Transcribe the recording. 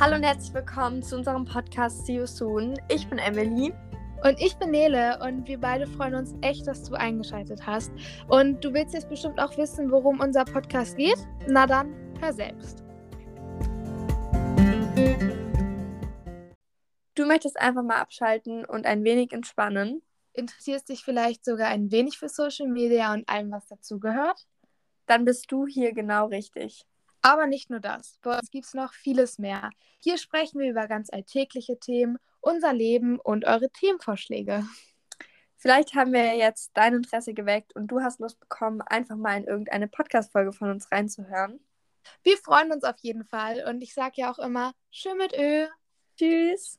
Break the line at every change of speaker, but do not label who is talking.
Hallo und herzlich willkommen zu unserem Podcast See You Soon. Ich bin Emily.
Und ich bin Nele und wir beide freuen uns echt, dass du eingeschaltet hast. Und du willst jetzt bestimmt auch wissen, worum unser Podcast geht? Na dann, hör selbst.
Du möchtest einfach mal abschalten und ein wenig entspannen.
Interessierst dich vielleicht sogar ein wenig für Social Media und allem, was dazugehört?
Dann bist du hier genau richtig.
Aber nicht nur das. Bei uns gibt es noch vieles mehr. Hier sprechen wir über ganz alltägliche Themen, unser Leben und eure Themenvorschläge.
Vielleicht haben wir jetzt dein Interesse geweckt und du hast Lust bekommen, einfach mal in irgendeine Podcast-Folge von uns reinzuhören.
Wir freuen uns auf jeden Fall und ich sage ja auch immer, schön mit Ö.
Tschüss.